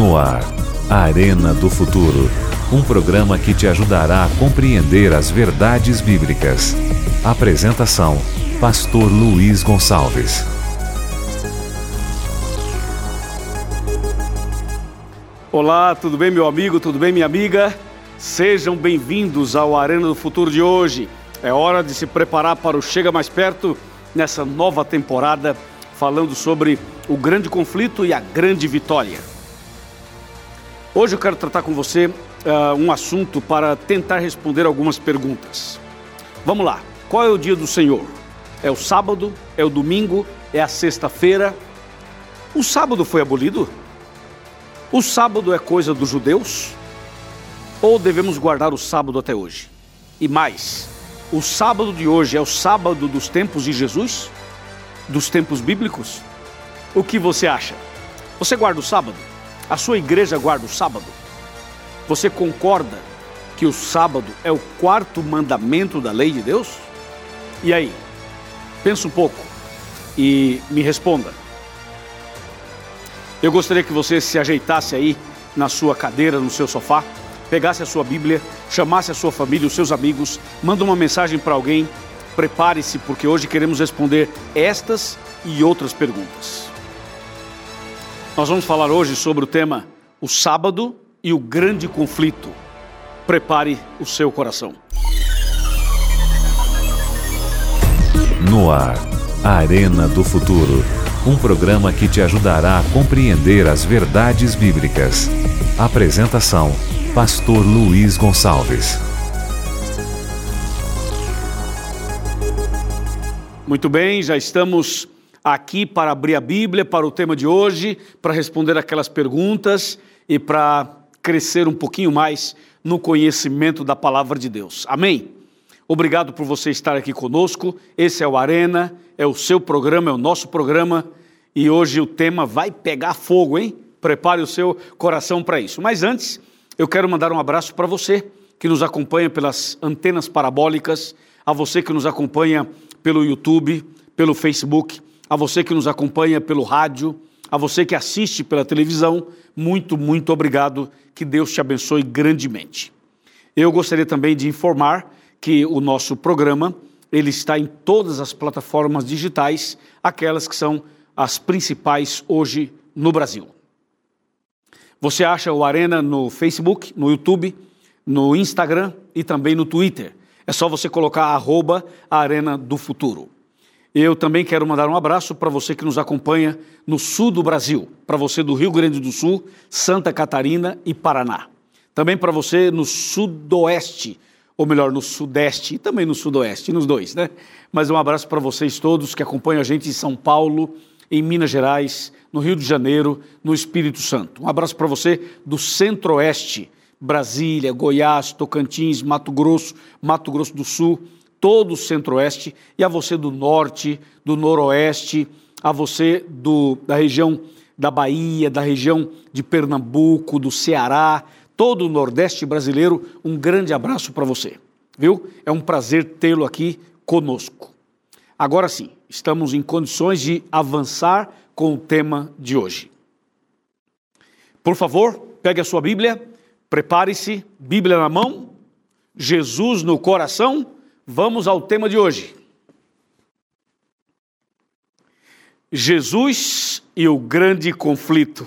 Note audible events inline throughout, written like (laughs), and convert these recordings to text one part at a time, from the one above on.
No ar, Arena do Futuro. Um programa que te ajudará a compreender as verdades bíblicas. Apresentação: Pastor Luiz Gonçalves. Olá, tudo bem, meu amigo? Tudo bem, minha amiga? Sejam bem-vindos ao Arena do Futuro de hoje. É hora de se preparar para o Chega Mais Perto nessa nova temporada, falando sobre o grande conflito e a grande vitória. Hoje eu quero tratar com você uh, um assunto para tentar responder algumas perguntas. Vamos lá, qual é o dia do Senhor? É o sábado? É o domingo? É a sexta-feira? O sábado foi abolido? O sábado é coisa dos judeus? Ou devemos guardar o sábado até hoje? E mais, o sábado de hoje é o sábado dos tempos de Jesus? Dos tempos bíblicos? O que você acha? Você guarda o sábado? A sua igreja guarda o sábado? Você concorda que o sábado é o quarto mandamento da lei de Deus? E aí? Pensa um pouco e me responda. Eu gostaria que você se ajeitasse aí na sua cadeira, no seu sofá pegasse a sua Bíblia, chamasse a sua família, os seus amigos, manda uma mensagem para alguém. Prepare-se, porque hoje queremos responder estas e outras perguntas. Nós vamos falar hoje sobre o tema o sábado e o grande conflito. Prepare o seu coração. No ar, a Arena do Futuro. Um programa que te ajudará a compreender as verdades bíblicas. Apresentação Pastor Luiz Gonçalves. Muito bem, já estamos aqui para abrir a Bíblia para o tema de hoje, para responder aquelas perguntas e para crescer um pouquinho mais no conhecimento da palavra de Deus. Amém? Obrigado por você estar aqui conosco. Esse é o Arena, é o seu programa, é o nosso programa e hoje o tema vai pegar fogo, hein? Prepare o seu coração para isso. Mas antes, eu quero mandar um abraço para você que nos acompanha pelas antenas parabólicas, a você que nos acompanha pelo YouTube, pelo Facebook, a você que nos acompanha pelo rádio, a você que assiste pela televisão, muito, muito obrigado. Que Deus te abençoe grandemente. Eu gostaria também de informar que o nosso programa ele está em todas as plataformas digitais, aquelas que são as principais hoje no Brasil. Você acha o Arena no Facebook, no YouTube, no Instagram e também no Twitter. É só você colocar arroba Arena do Futuro. Eu também quero mandar um abraço para você que nos acompanha no sul do Brasil, para você do Rio Grande do Sul, Santa Catarina e Paraná. Também para você no sudoeste, ou melhor, no sudeste e também no sudoeste, nos dois, né? Mas um abraço para vocês todos que acompanham a gente em São Paulo, em Minas Gerais, no Rio de Janeiro, no Espírito Santo. Um abraço para você do Centro-Oeste, Brasília, Goiás, Tocantins, Mato Grosso, Mato Grosso do Sul, todo o Centro-Oeste, e a você do Norte, do Noroeste, a você do, da região da Bahia, da região de Pernambuco, do Ceará, todo o Nordeste brasileiro, um grande abraço para você, viu? É um prazer tê-lo aqui conosco. Agora sim, estamos em condições de avançar com o tema de hoje. Por favor, pegue a sua Bíblia, prepare-se, Bíblia na mão, Jesus no coração, vamos ao tema de hoje. Jesus e o grande conflito.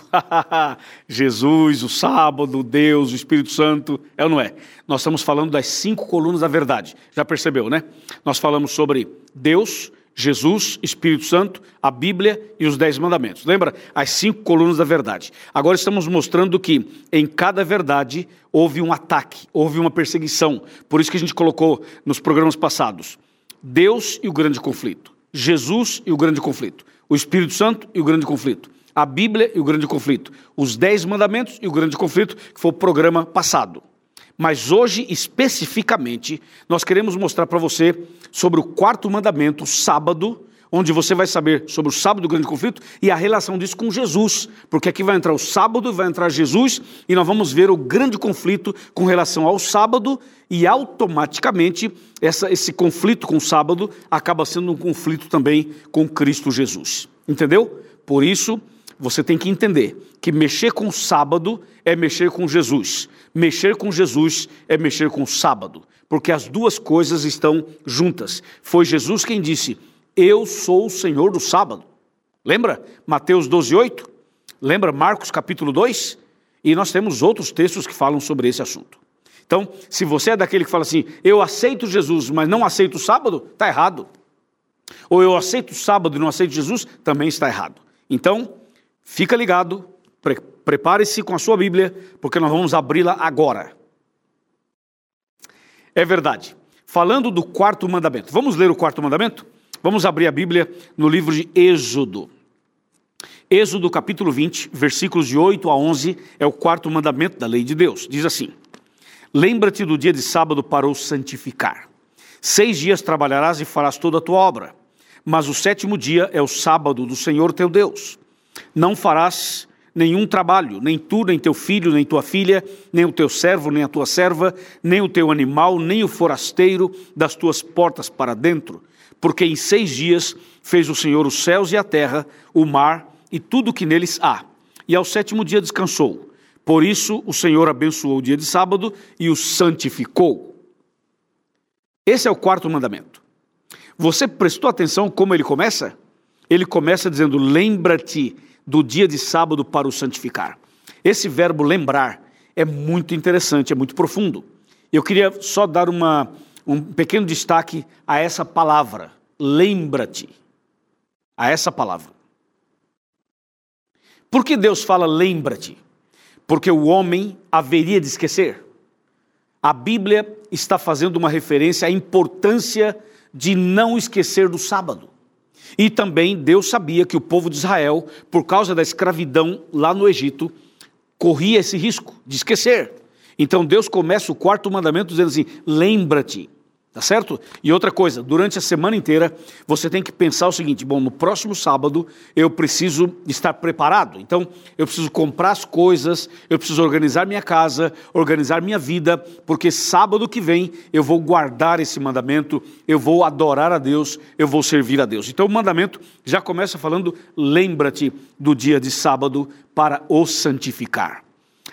(laughs) Jesus, o sábado, Deus, o Espírito Santo, é ou não é? Nós estamos falando das cinco colunas da verdade. Já percebeu, né? Nós falamos sobre Deus, Jesus, Espírito Santo, a Bíblia e os Dez Mandamentos. Lembra? As cinco colunas da verdade. Agora estamos mostrando que em cada verdade houve um ataque, houve uma perseguição. Por isso que a gente colocou nos programas passados Deus e o grande conflito, Jesus e o grande conflito, o Espírito Santo e o grande conflito, a Bíblia e o grande conflito, os Dez Mandamentos e o grande conflito, que foi o programa passado. Mas hoje, especificamente, nós queremos mostrar para você sobre o quarto mandamento, sábado, onde você vai saber sobre o sábado do grande conflito e a relação disso com Jesus, porque aqui vai entrar o sábado, vai entrar Jesus e nós vamos ver o grande conflito com relação ao sábado e automaticamente essa, esse conflito com o sábado acaba sendo um conflito também com Cristo Jesus. Entendeu? Por isso, você tem que entender que mexer com o sábado é mexer com Jesus. Mexer com Jesus é mexer com o sábado, porque as duas coisas estão juntas. Foi Jesus quem disse: Eu sou o Senhor do sábado. Lembra Mateus 12, 8? Lembra Marcos capítulo 2? E nós temos outros textos que falam sobre esse assunto. Então, se você é daquele que fala assim, eu aceito Jesus, mas não aceito o sábado, está errado. Ou eu aceito o sábado e não aceito Jesus, também está errado. Então, fica ligado, pre prepare-se com a sua Bíblia, porque nós vamos abri-la agora. É verdade. Falando do quarto mandamento, vamos ler o quarto mandamento? Vamos abrir a Bíblia no livro de Êxodo. Êxodo capítulo 20, versículos de 8 a 11, é o quarto mandamento da lei de Deus. Diz assim: Lembra-te do dia de sábado para o santificar. Seis dias trabalharás e farás toda a tua obra, mas o sétimo dia é o sábado do Senhor teu Deus. Não farás nenhum trabalho, nem tu, nem teu filho, nem tua filha, nem o teu servo, nem a tua serva, nem o teu animal, nem o forasteiro das tuas portas para dentro, porque em seis dias fez o Senhor os céus e a terra, o mar e tudo o que neles há. E ao sétimo dia descansou. Por isso o Senhor abençoou o dia de sábado e o santificou. Esse é o quarto mandamento. Você prestou atenção como ele começa? Ele começa dizendo: Lembra-te do dia de sábado para o santificar. Esse verbo lembrar é muito interessante, é muito profundo. Eu queria só dar uma, um pequeno destaque a essa palavra, lembra-te, a essa palavra. Por que Deus fala lembra-te? Porque o homem haveria de esquecer. A Bíblia está fazendo uma referência à importância de não esquecer do sábado. E também Deus sabia que o povo de Israel, por causa da escravidão lá no Egito, corria esse risco de esquecer. Então Deus começa o quarto mandamento dizendo assim: lembra-te Tá certo? E outra coisa, durante a semana inteira, você tem que pensar o seguinte: bom, no próximo sábado eu preciso estar preparado. Então, eu preciso comprar as coisas, eu preciso organizar minha casa, organizar minha vida, porque sábado que vem eu vou guardar esse mandamento, eu vou adorar a Deus, eu vou servir a Deus. Então, o mandamento já começa falando: lembra-te do dia de sábado para o santificar.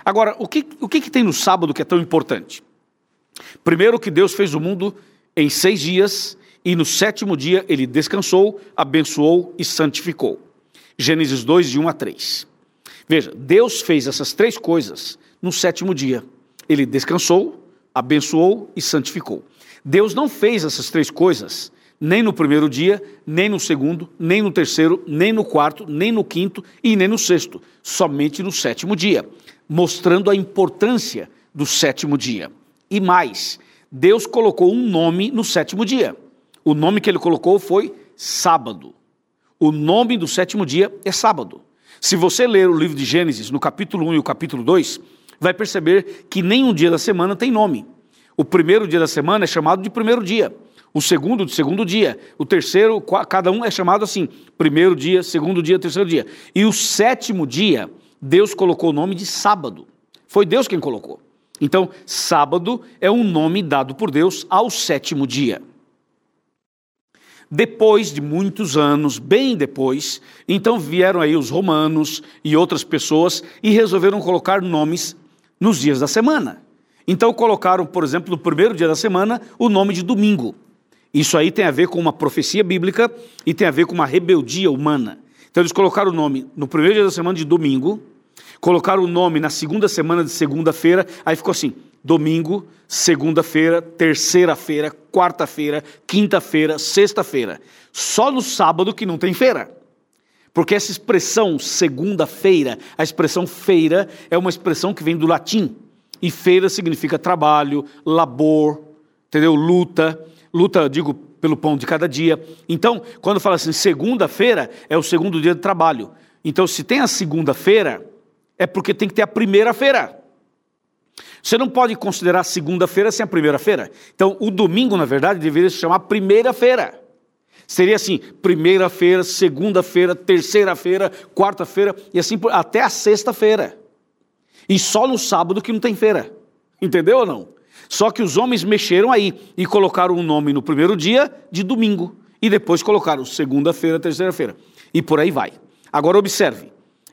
Agora, o que, o que, que tem no sábado que é tão importante? Primeiro, que Deus fez o mundo em seis dias, e no sétimo dia ele descansou, abençoou e santificou. Gênesis 2, de 1 a 3. Veja, Deus fez essas três coisas no sétimo dia. Ele descansou, abençoou e santificou. Deus não fez essas três coisas nem no primeiro dia, nem no segundo, nem no terceiro, nem no quarto, nem no quinto e nem no sexto, somente no sétimo dia, mostrando a importância do sétimo dia. E mais, Deus colocou um nome no sétimo dia. O nome que ele colocou foi sábado. O nome do sétimo dia é sábado. Se você ler o livro de Gênesis, no capítulo 1 e o capítulo 2, vai perceber que nenhum dia da semana tem nome. O primeiro dia da semana é chamado de primeiro dia, o segundo de segundo dia, o terceiro, cada um é chamado assim: primeiro dia, segundo dia, terceiro dia. E o sétimo dia, Deus colocou o nome de sábado. Foi Deus quem colocou. Então, sábado é um nome dado por Deus ao sétimo dia. Depois de muitos anos, bem depois, então vieram aí os romanos e outras pessoas e resolveram colocar nomes nos dias da semana. Então colocaram, por exemplo, no primeiro dia da semana, o nome de domingo. Isso aí tem a ver com uma profecia bíblica e tem a ver com uma rebeldia humana. Então eles colocaram o nome no primeiro dia da semana de domingo, Colocaram o nome na segunda semana de segunda-feira, aí ficou assim: domingo, segunda-feira, terceira-feira, quarta-feira, quinta-feira, sexta-feira. Só no sábado que não tem feira. Porque essa expressão segunda-feira, a expressão feira, é uma expressão que vem do latim. E feira significa trabalho, labor, entendeu? Luta. Luta, digo, pelo pão de cada dia. Então, quando fala assim, segunda-feira é o segundo dia de trabalho. Então, se tem a segunda-feira, é porque tem que ter a primeira-feira. Você não pode considerar segunda-feira sem a primeira-feira. Então, o domingo, na verdade, deveria se chamar primeira-feira. Seria assim: primeira-feira, segunda-feira, terceira-feira, quarta-feira e assim até a sexta-feira. E só no sábado que não tem feira. Entendeu ou não? Só que os homens mexeram aí e colocaram o um nome no primeiro dia de domingo. E depois colocaram segunda-feira, terceira-feira. E por aí vai. Agora observe.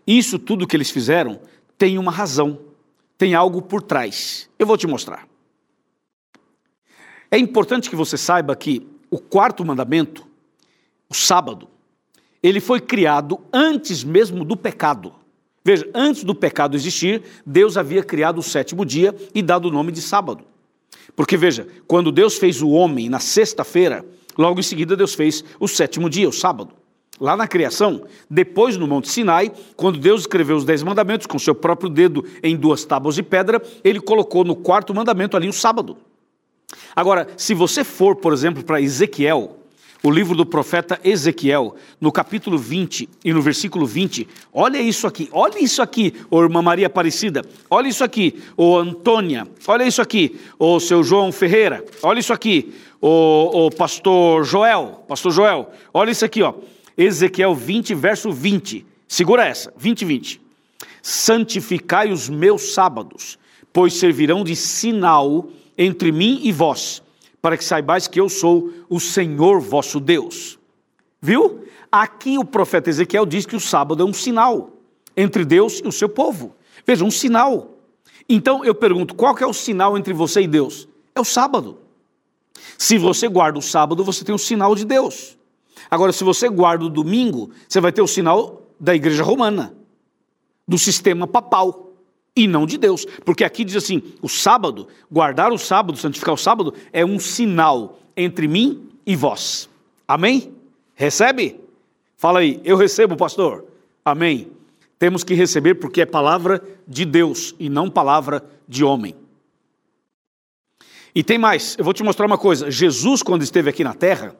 Isso tudo que eles fizeram tem uma razão, tem algo por trás. Eu vou te mostrar. É importante que você saiba que o quarto mandamento, o sábado, ele foi criado antes mesmo do pecado. Veja, antes do pecado existir, Deus havia criado o sétimo dia e dado o nome de sábado. Porque veja, quando Deus fez o homem na sexta-feira, logo em seguida Deus fez o sétimo dia, o sábado. Lá na criação, depois no Monte Sinai, quando Deus escreveu os dez mandamentos com seu próprio dedo em duas tábuas de pedra, ele colocou no quarto mandamento ali o sábado. Agora, se você for, por exemplo, para Ezequiel, o livro do profeta Ezequiel, no capítulo 20 e no versículo 20, olha isso aqui, olha isso aqui, ô irmã Maria Aparecida, olha isso aqui, ô Antônia, olha isso aqui, ô seu João Ferreira, olha isso aqui, ô, ô pastor Joel, pastor Joel, olha isso aqui, ó. Ezequiel 20, verso 20. Segura essa, 20, 20. Santificai os meus sábados, pois servirão de sinal entre mim e vós, para que saibais que eu sou o Senhor vosso Deus. Viu? Aqui o profeta Ezequiel diz que o sábado é um sinal entre Deus e o seu povo. Veja, um sinal. Então eu pergunto, qual que é o sinal entre você e Deus? É o sábado. Se você guarda o sábado, você tem o sinal de Deus. Agora, se você guarda o domingo, você vai ter o sinal da igreja romana, do sistema papal, e não de Deus. Porque aqui diz assim: o sábado, guardar o sábado, santificar o sábado, é um sinal entre mim e vós. Amém? Recebe? Fala aí, eu recebo, pastor. Amém. Temos que receber porque é palavra de Deus e não palavra de homem. E tem mais, eu vou te mostrar uma coisa. Jesus, quando esteve aqui na terra,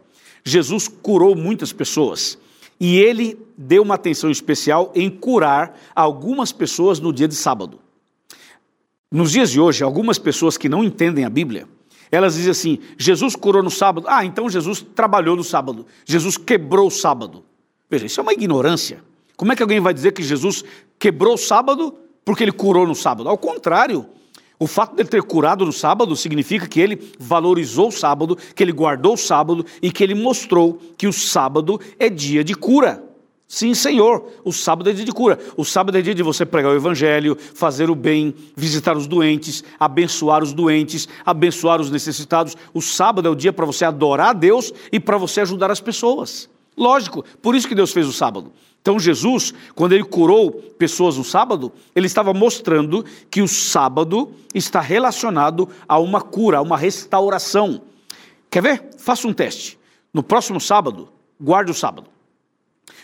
Jesus curou muitas pessoas. E ele deu uma atenção especial em curar algumas pessoas no dia de sábado. Nos dias de hoje, algumas pessoas que não entendem a Bíblia, elas dizem assim: Jesus curou no sábado. Ah, então Jesus trabalhou no sábado. Jesus quebrou o sábado. Veja, isso é uma ignorância. Como é que alguém vai dizer que Jesus quebrou o sábado porque ele curou no sábado? Ao contrário, o fato de ele ter curado no sábado significa que ele valorizou o sábado, que ele guardou o sábado e que ele mostrou que o sábado é dia de cura. Sim, Senhor, o sábado é dia de cura. O sábado é dia de você pregar o evangelho, fazer o bem, visitar os doentes, abençoar os doentes, abençoar os necessitados. O sábado é o dia para você adorar a Deus e para você ajudar as pessoas. Lógico, por isso que Deus fez o sábado. Então, Jesus, quando ele curou pessoas no sábado, ele estava mostrando que o sábado está relacionado a uma cura, a uma restauração. Quer ver? Faça um teste. No próximo sábado, guarde o sábado.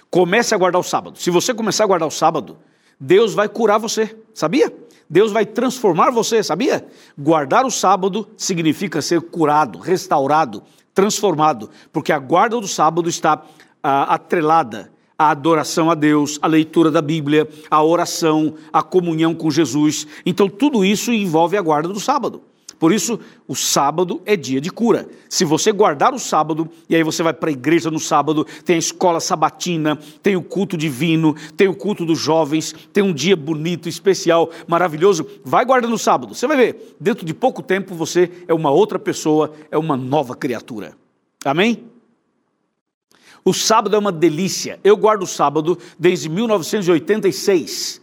Comece a guardar o sábado. Se você começar a guardar o sábado, Deus vai curar você, sabia? Deus vai transformar você, sabia? Guardar o sábado significa ser curado, restaurado, transformado, porque a guarda do sábado está ah, atrelada a adoração a Deus, a leitura da Bíblia, a oração, a comunhão com Jesus. Então, tudo isso envolve a guarda do sábado. Por isso, o sábado é dia de cura. Se você guardar o sábado, e aí você vai para a igreja no sábado, tem a escola sabatina, tem o culto divino, tem o culto dos jovens, tem um dia bonito, especial, maravilhoso, vai guardando o sábado. Você vai ver, dentro de pouco tempo você é uma outra pessoa, é uma nova criatura. Amém? O sábado é uma delícia. Eu guardo o sábado desde 1986,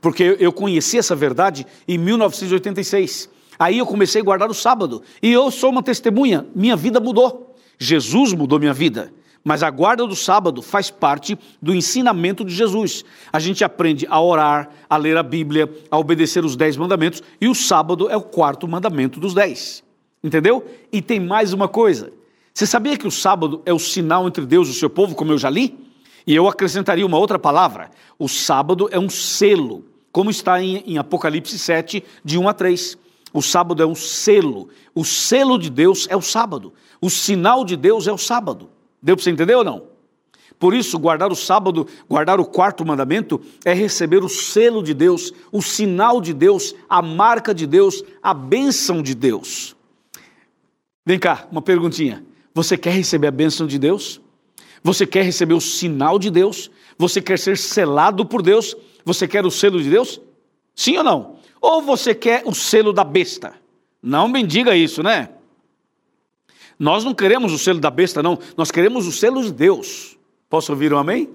porque eu conheci essa verdade em 1986. Aí eu comecei a guardar o sábado e eu sou uma testemunha. Minha vida mudou. Jesus mudou minha vida. Mas a guarda do sábado faz parte do ensinamento de Jesus. A gente aprende a orar, a ler a Bíblia, a obedecer os dez mandamentos, e o sábado é o quarto mandamento dos dez. Entendeu? E tem mais uma coisa: você sabia que o sábado é o sinal entre Deus e o seu povo, como eu já li? E eu acrescentaria uma outra palavra: o sábado é um selo, como está em, em Apocalipse 7, de 1 a 3. O sábado é um selo. O selo de Deus é o sábado. O sinal de Deus é o sábado. Deu para você entender ou não? Por isso, guardar o sábado, guardar o quarto mandamento, é receber o selo de Deus, o sinal de Deus, a marca de Deus, a bênção de Deus. Vem cá, uma perguntinha. Você quer receber a bênção de Deus? Você quer receber o sinal de Deus? Você quer ser selado por Deus? Você quer o selo de Deus? Sim ou não? Ou você quer o selo da besta? Não me diga isso, né? Nós não queremos o selo da besta, não. Nós queremos o selo de Deus. Posso ouvir um amém?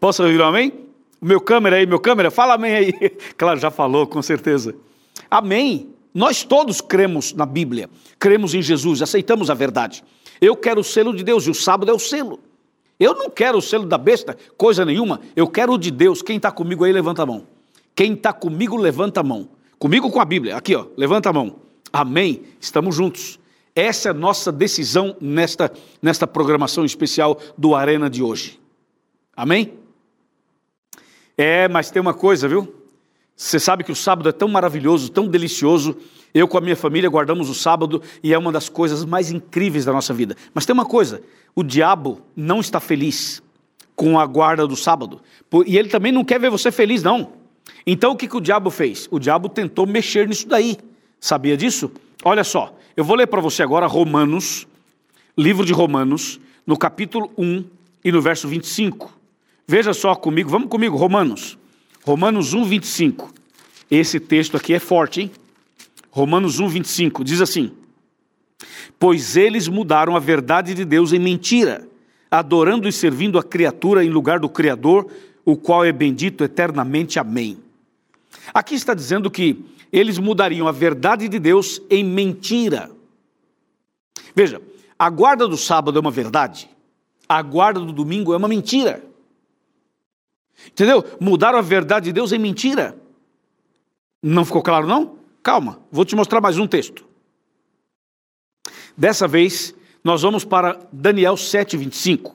Posso ouvir um amém? meu câmera aí, meu câmera, fala amém aí. (laughs) Claro, já falou, com certeza. Amém. Nós todos cremos na Bíblia, cremos em Jesus, aceitamos a verdade. Eu quero o selo de Deus e o sábado é o selo. Eu não quero o selo da besta, coisa nenhuma. Eu quero o de Deus. Quem está comigo aí, levanta a mão. Quem está comigo, levanta a mão. Comigo com a Bíblia. Aqui, ó, levanta a mão. Amém. Estamos juntos. Essa é a nossa decisão nesta, nesta programação especial do Arena de hoje. Amém? É, mas tem uma coisa, viu? Você sabe que o sábado é tão maravilhoso, tão delicioso. Eu com a minha família guardamos o sábado e é uma das coisas mais incríveis da nossa vida. Mas tem uma coisa: o diabo não está feliz com a guarda do sábado. E ele também não quer ver você feliz, não. Então o que, que o diabo fez? O diabo tentou mexer nisso daí. Sabia disso? Olha só, eu vou ler para você agora Romanos, livro de Romanos, no capítulo 1 e no verso 25. Veja só comigo, vamos comigo, Romanos. Romanos 1, 25. Esse texto aqui é forte, hein? Romanos 1, 25 diz assim: Pois eles mudaram a verdade de Deus em mentira, adorando e servindo a criatura em lugar do Criador, o qual é bendito eternamente. Amém. Aqui está dizendo que eles mudariam a verdade de Deus em mentira. Veja, a guarda do sábado é uma verdade, a guarda do domingo é uma mentira. Entendeu? Mudaram a verdade de Deus em mentira. Não ficou claro, não? Calma, vou te mostrar mais um texto. Dessa vez, nós vamos para Daniel 7,25.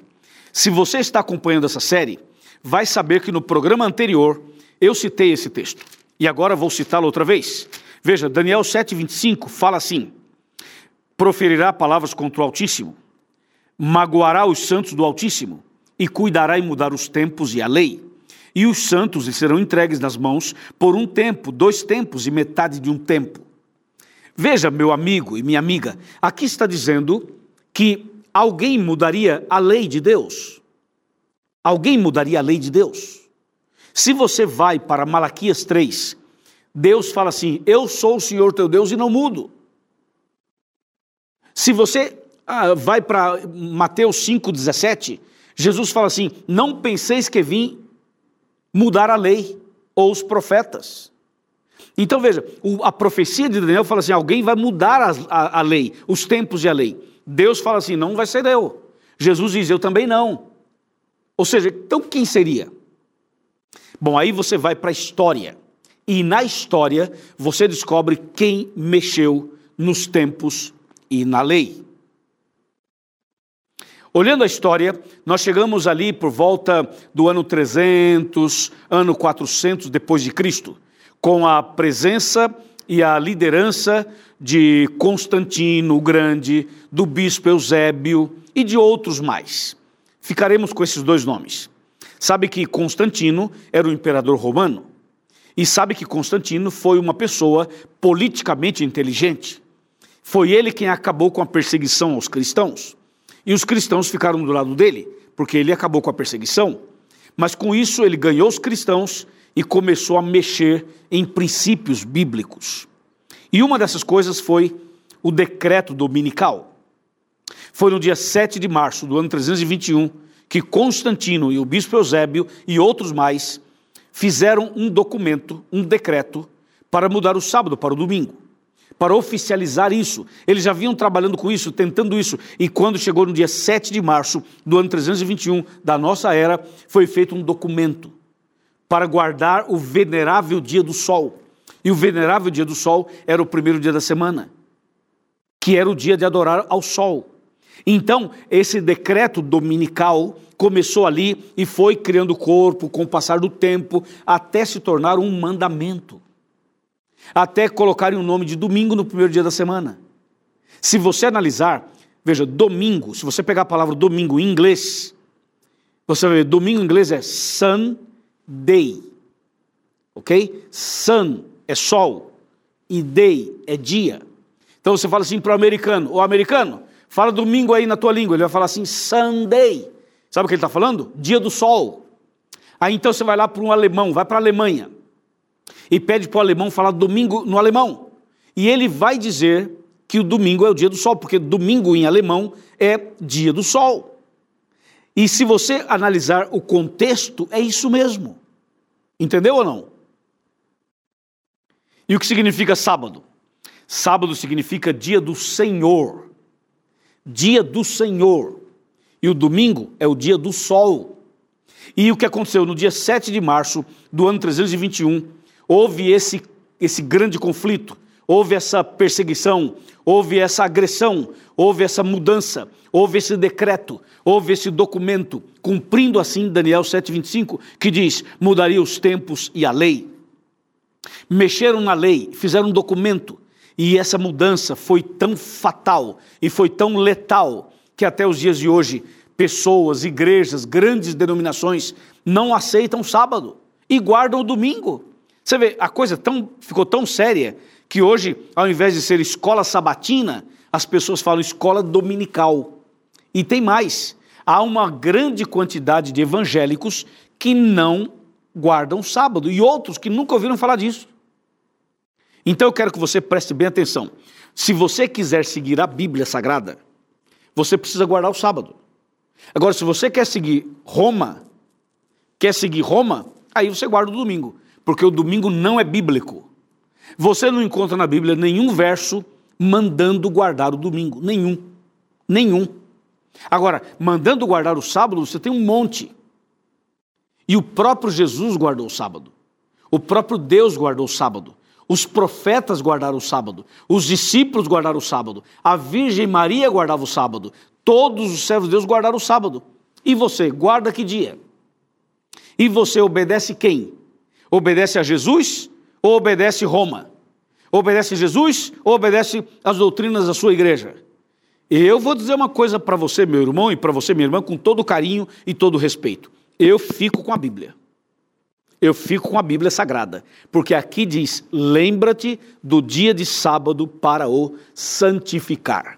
Se você está acompanhando essa série, vai saber que no programa anterior eu citei esse texto. E agora vou citá-lo outra vez. Veja, Daniel 7,25 fala assim: Proferirá palavras contra o Altíssimo, magoará os santos do Altíssimo, e cuidará em mudar os tempos e a lei e os santos lhe serão entregues nas mãos por um tempo, dois tempos e metade de um tempo. Veja, meu amigo e minha amiga, aqui está dizendo que alguém mudaria a lei de Deus. Alguém mudaria a lei de Deus. Se você vai para Malaquias 3, Deus fala assim: Eu sou o Senhor teu Deus e não mudo. Se você ah, vai para Mateus 5,17, Jesus fala assim: Não penseis que vim mudar a lei ou os profetas. Então veja, a profecia de Daniel fala assim: alguém vai mudar a, a, a lei, os tempos e a lei. Deus fala assim: não vai ser eu. Jesus diz: eu também não. Ou seja, então quem seria? Bom, aí você vai para a história. E na história você descobre quem mexeu nos tempos e na lei. Olhando a história, nós chegamos ali por volta do ano 300, ano 400 depois de Cristo, com a presença e a liderança de Constantino o Grande, do bispo Eusébio e de outros mais. Ficaremos com esses dois nomes. Sabe que Constantino era o imperador romano e sabe que Constantino foi uma pessoa politicamente inteligente. Foi ele quem acabou com a perseguição aos cristãos. E os cristãos ficaram do lado dele, porque ele acabou com a perseguição. Mas com isso ele ganhou os cristãos e começou a mexer em princípios bíblicos. E uma dessas coisas foi o decreto dominical. Foi no dia 7 de março do ano 321 que Constantino e o bispo Eusébio e outros mais fizeram um documento, um decreto, para mudar o sábado para o domingo para oficializar isso. Eles já vinham trabalhando com isso, tentando isso, e quando chegou no dia 7 de março do ano 321 da nossa era, foi feito um documento para guardar o venerável dia do sol. E o venerável dia do sol era o primeiro dia da semana, que era o dia de adorar ao sol. Então, esse decreto dominical começou ali e foi criando corpo com o passar do tempo, até se tornar um mandamento até colocarem o nome de domingo no primeiro dia da semana. Se você analisar, veja, domingo, se você pegar a palavra domingo em inglês, você vai ver, domingo em inglês é Sunday, ok? Sun é sol e day é dia. Então você fala assim para o americano, o americano, fala domingo aí na tua língua, ele vai falar assim, Sunday. Sabe o que ele está falando? Dia do sol. Aí então você vai lá para um alemão, vai para a Alemanha e pede para o alemão falar domingo no alemão. E ele vai dizer que o domingo é o dia do sol, porque domingo em alemão é dia do sol. E se você analisar o contexto, é isso mesmo. Entendeu ou não? E o que significa sábado? Sábado significa dia do Senhor. Dia do Senhor. E o domingo é o dia do sol. E o que aconteceu no dia 7 de março do ano 321, houve esse, esse grande conflito, houve essa perseguição, houve essa agressão, houve essa mudança, houve esse decreto, houve esse documento, cumprindo assim Daniel 7,25, que diz: mudaria os tempos e a lei. Mexeram na lei, fizeram um documento, e essa mudança foi tão fatal e foi tão letal que até os dias de hoje, pessoas, igrejas, grandes denominações não aceitam sábado e guardam o domingo. Você vê, a coisa tão, ficou tão séria que hoje, ao invés de ser escola sabatina, as pessoas falam escola dominical. E tem mais: há uma grande quantidade de evangélicos que não guardam sábado e outros que nunca ouviram falar disso. Então eu quero que você preste bem atenção. Se você quiser seguir a Bíblia Sagrada, você precisa guardar o sábado. Agora, se você quer seguir Roma, quer seguir Roma, aí você guarda o domingo, porque o domingo não é bíblico. Você não encontra na Bíblia nenhum verso mandando guardar o domingo. Nenhum. Nenhum. Agora, mandando guardar o sábado, você tem um monte. E o próprio Jesus guardou o sábado. O próprio Deus guardou o sábado. Os profetas guardaram o sábado. Os discípulos guardaram o sábado. A Virgem Maria guardava o sábado. Todos os servos de Deus guardaram o sábado. E você, guarda que dia? E você obedece quem? Obedece a Jesus ou obedece Roma? Obedece Jesus ou obedece as doutrinas da sua igreja? Eu vou dizer uma coisa para você, meu irmão, e para você, minha irmã, com todo carinho e todo respeito. Eu fico com a Bíblia. Eu fico com a Bíblia Sagrada, porque aqui diz: lembra-te do dia de sábado para o santificar.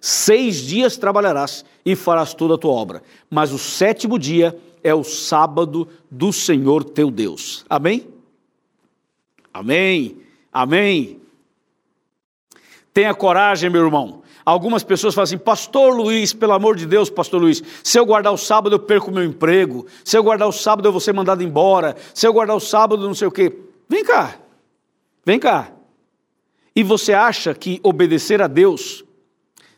Seis dias trabalharás e farás toda a tua obra, mas o sétimo dia é o sábado do Senhor teu Deus. Amém? Amém. Amém. Tenha coragem, meu irmão. Algumas pessoas falam assim, Pastor Luiz, pelo amor de Deus, Pastor Luiz, se eu guardar o sábado eu perco meu emprego, se eu guardar o sábado eu vou ser mandado embora, se eu guardar o sábado não sei o quê. Vem cá, vem cá. E você acha que obedecer a Deus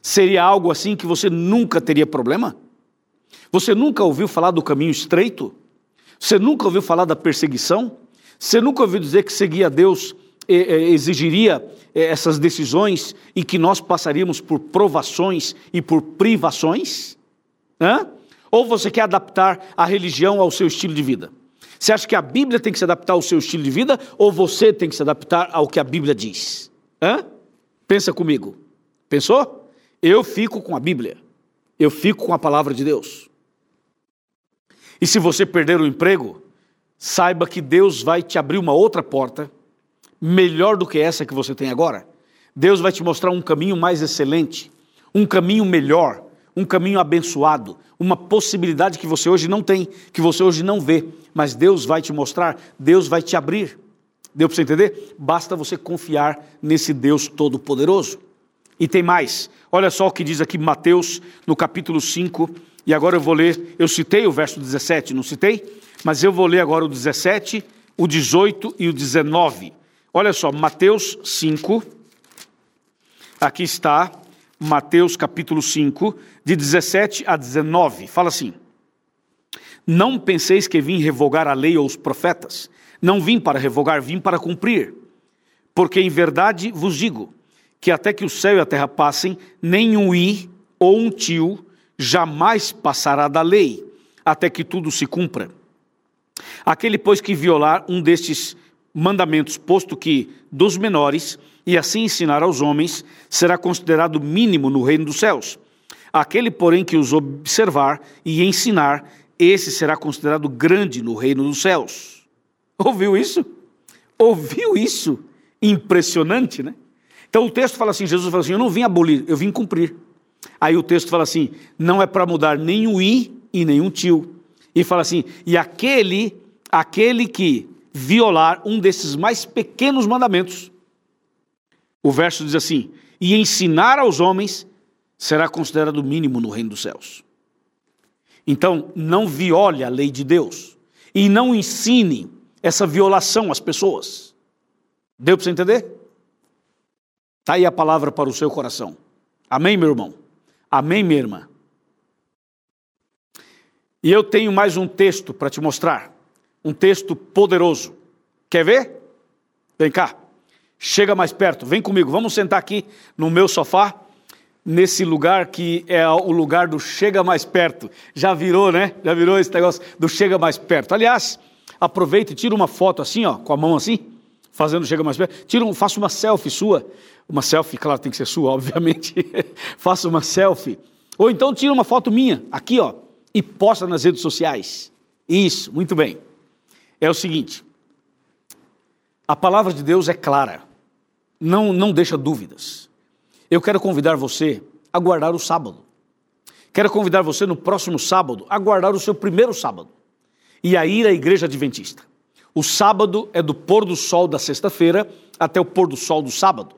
seria algo assim que você nunca teria problema? Você nunca ouviu falar do caminho estreito? Você nunca ouviu falar da perseguição? Você nunca ouviu dizer que seguir a Deus exigiria essas decisões e que nós passaríamos por provações e por privações? Hã? Ou você quer adaptar a religião ao seu estilo de vida? Você acha que a Bíblia tem que se adaptar ao seu estilo de vida ou você tem que se adaptar ao que a Bíblia diz? Hã? Pensa comigo. Pensou? Eu fico com a Bíblia. Eu fico com a palavra de Deus. E se você perder o emprego, saiba que Deus vai te abrir uma outra porta, melhor do que essa que você tem agora. Deus vai te mostrar um caminho mais excelente, um caminho melhor, um caminho abençoado, uma possibilidade que você hoje não tem, que você hoje não vê, mas Deus vai te mostrar, Deus vai te abrir. Deu para você entender? Basta você confiar nesse Deus Todo-Poderoso. E tem mais. Olha só o que diz aqui Mateus, no capítulo 5, e agora eu vou ler, eu citei o verso 17, não citei? Mas eu vou ler agora o 17, o 18 e o 19. Olha só, Mateus 5, aqui está, Mateus capítulo 5, de 17 a 19. Fala assim: Não penseis que vim revogar a lei ou os profetas. Não vim para revogar, vim para cumprir. Porque em verdade vos digo que até que o céu e a terra passem, nem um i ou um tio jamais passará da lei, até que tudo se cumpra. Aquele, pois, que violar um destes mandamentos, posto que dos menores, e assim ensinar aos homens, será considerado mínimo no reino dos céus. Aquele, porém, que os observar e ensinar, esse será considerado grande no reino dos céus. Ouviu isso? Ouviu isso? Impressionante, né? Então o texto fala assim: Jesus fala assim, eu não vim abolir, eu vim cumprir. Aí o texto fala assim: não é para mudar nem o i e nem um tio. E fala assim: e aquele, aquele que violar um desses mais pequenos mandamentos. O verso diz assim: e ensinar aos homens será considerado mínimo no reino dos céus. Então, não viole a lei de Deus e não ensine essa violação às pessoas. Deu para você entender? Está aí a palavra para o seu coração. Amém, meu irmão? Amém, minha irmã? E eu tenho mais um texto para te mostrar. Um texto poderoso. Quer ver? Vem cá. Chega mais perto. Vem comigo. Vamos sentar aqui no meu sofá nesse lugar que é o lugar do chega mais perto. Já virou, né? Já virou esse negócio do chega mais perto. Aliás, aproveita e tira uma foto assim, ó, com a mão assim, fazendo chega mais perto. Tira um, faça uma selfie sua. Uma selfie, claro, tem que ser sua, (laughs) obviamente. faça uma selfie. Ou então tira uma foto minha, aqui, ó, e posta nas redes sociais. Isso, muito bem. É o seguinte: a palavra de Deus é clara. Não, não deixa dúvidas. Eu quero convidar você a guardar o sábado. Quero convidar você no próximo sábado a guardar o seu primeiro sábado e a ir à igreja adventista. O sábado é do pôr do sol da sexta-feira até o pôr do sol do sábado.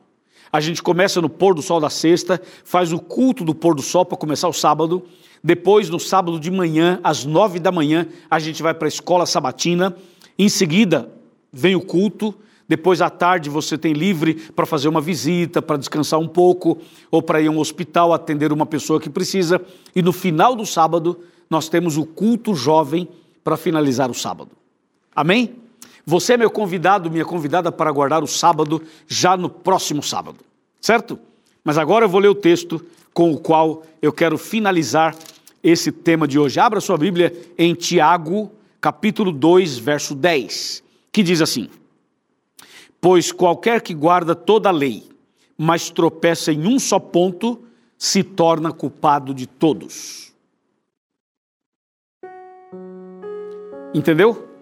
A gente começa no pôr do sol da sexta, faz o culto do pôr do sol para começar o sábado. Depois, no sábado de manhã, às nove da manhã, a gente vai para a escola sabatina. Em seguida, vem o culto. Depois à tarde você tem livre para fazer uma visita, para descansar um pouco, ou para ir a um hospital atender uma pessoa que precisa. E no final do sábado, nós temos o culto jovem para finalizar o sábado. Amém? Você é meu convidado, minha convidada para guardar o sábado já no próximo sábado, certo? Mas agora eu vou ler o texto com o qual eu quero finalizar esse tema de hoje. Abra sua Bíblia em Tiago, capítulo 2, verso 10, que diz assim: Pois qualquer que guarda toda a lei, mas tropeça em um só ponto, se torna culpado de todos. Entendeu?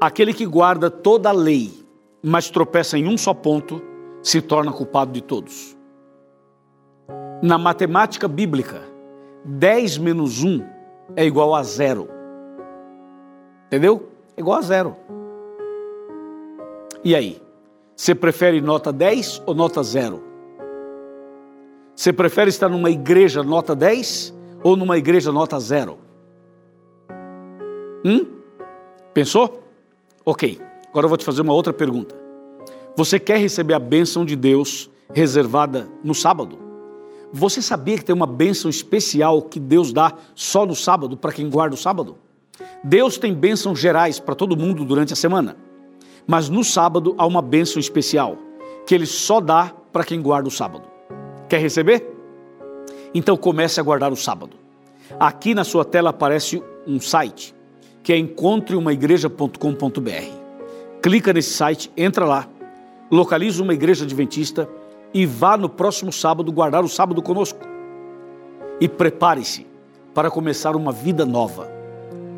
Aquele que guarda toda a lei, mas tropeça em um só ponto, se torna culpado de todos. Na matemática bíblica, 10 menos 1 é igual a zero. Entendeu? É igual a zero. E aí? Você prefere nota 10 ou nota 0? Você prefere estar numa igreja nota 10 ou numa igreja nota 0? Hum? Pensou? Ok. Agora eu vou te fazer uma outra pergunta. Você quer receber a bênção de Deus reservada no sábado? Você sabia que tem uma bênção especial que Deus dá só no sábado para quem guarda o sábado? Deus tem bênçãos gerais para todo mundo durante a semana. Mas no sábado há uma bênção especial, que ele só dá para quem guarda o sábado. Quer receber? Então comece a guardar o sábado. Aqui na sua tela aparece um site, que é encontreumaigreja.com.br. Clica nesse site, entra lá, localiza uma igreja adventista e vá no próximo sábado guardar o sábado conosco. E prepare-se para começar uma vida nova,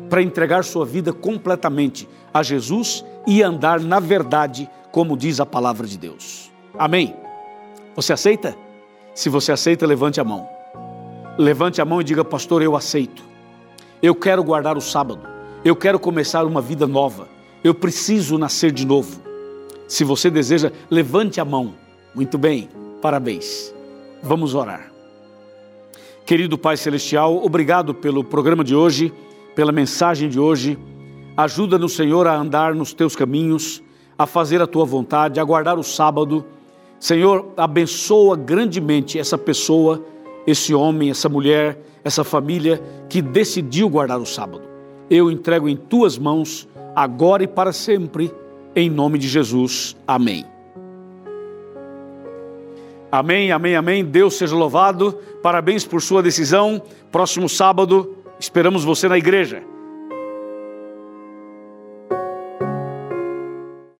para entregar sua vida completamente a Jesus e andar na verdade, como diz a palavra de Deus. Amém? Você aceita? Se você aceita, levante a mão. Levante a mão e diga, pastor, eu aceito. Eu quero guardar o sábado. Eu quero começar uma vida nova. Eu preciso nascer de novo. Se você deseja, levante a mão. Muito bem, parabéns. Vamos orar. Querido Pai Celestial, obrigado pelo programa de hoje, pela mensagem de hoje. Ajuda-nos, Senhor, a andar nos teus caminhos, a fazer a tua vontade, a guardar o sábado. Senhor, abençoa grandemente essa pessoa, esse homem, essa mulher, essa família que decidiu guardar o sábado. Eu entrego em tuas mãos, agora e para sempre, em nome de Jesus. Amém. Amém, amém, amém. Deus seja louvado. Parabéns por sua decisão. Próximo sábado, esperamos você na igreja.